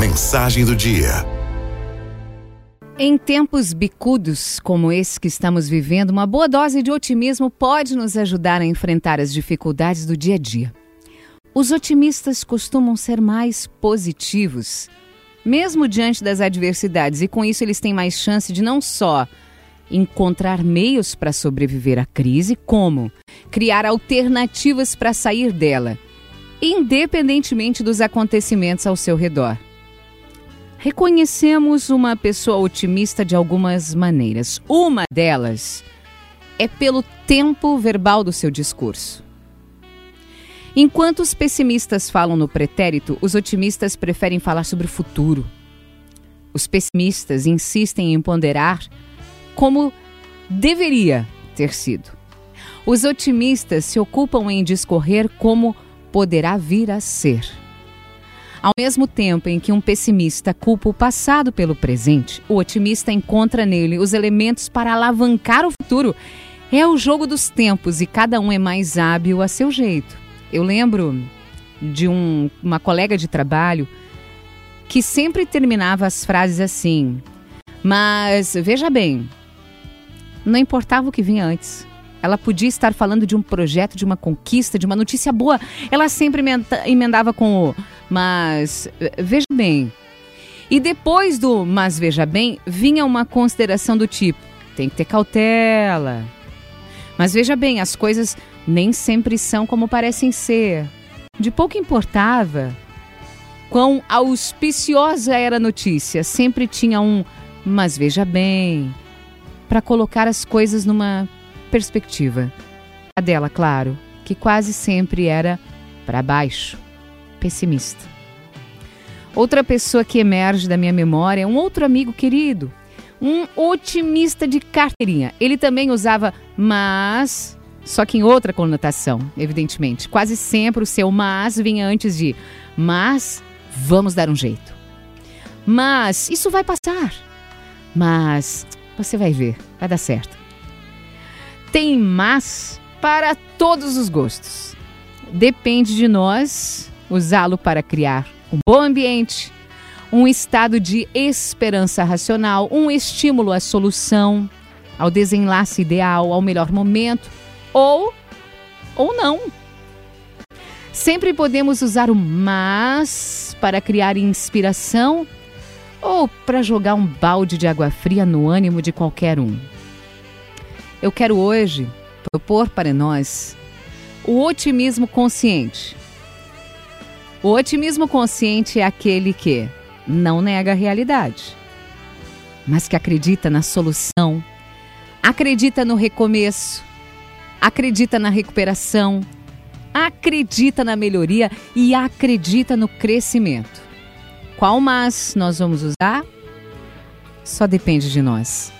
Mensagem do dia. Em tempos bicudos como esse que estamos vivendo, uma boa dose de otimismo pode nos ajudar a enfrentar as dificuldades do dia a dia. Os otimistas costumam ser mais positivos, mesmo diante das adversidades, e com isso eles têm mais chance de não só encontrar meios para sobreviver à crise, como criar alternativas para sair dela, independentemente dos acontecimentos ao seu redor. Reconhecemos uma pessoa otimista de algumas maneiras. Uma delas é pelo tempo verbal do seu discurso. Enquanto os pessimistas falam no pretérito, os otimistas preferem falar sobre o futuro. Os pessimistas insistem em ponderar como deveria ter sido. Os otimistas se ocupam em discorrer como poderá vir a ser. Ao mesmo tempo em que um pessimista culpa o passado pelo presente, o otimista encontra nele os elementos para alavancar o futuro. É o jogo dos tempos e cada um é mais hábil a seu jeito. Eu lembro de um, uma colega de trabalho que sempre terminava as frases assim: Mas veja bem, não importava o que vinha antes. Ela podia estar falando de um projeto, de uma conquista, de uma notícia boa. Ela sempre emendava com o mas veja bem. E depois do mas veja bem, vinha uma consideração do tipo: tem que ter cautela. Mas veja bem, as coisas nem sempre são como parecem ser. De pouco importava quão auspiciosa era a notícia, sempre tinha um mas veja bem, para colocar as coisas numa perspectiva. A dela, claro, que quase sempre era para baixo, pessimista. Outra pessoa que emerge da minha memória é um outro amigo querido, um otimista de carteirinha. Ele também usava mas, só que em outra conotação, evidentemente. Quase sempre o seu mas vinha antes de mas vamos dar um jeito. Mas isso vai passar. Mas você vai ver, vai dar certo tem mas para todos os gostos. Depende de nós usá-lo para criar um bom ambiente, um estado de esperança racional, um estímulo à solução, ao desenlace ideal, ao melhor momento, ou ou não. Sempre podemos usar o mas para criar inspiração ou para jogar um balde de água fria no ânimo de qualquer um. Eu quero hoje propor para nós o otimismo consciente. O otimismo consciente é aquele que não nega a realidade, mas que acredita na solução, acredita no recomeço, acredita na recuperação, acredita na melhoria e acredita no crescimento. Qual mas nós vamos usar? Só depende de nós.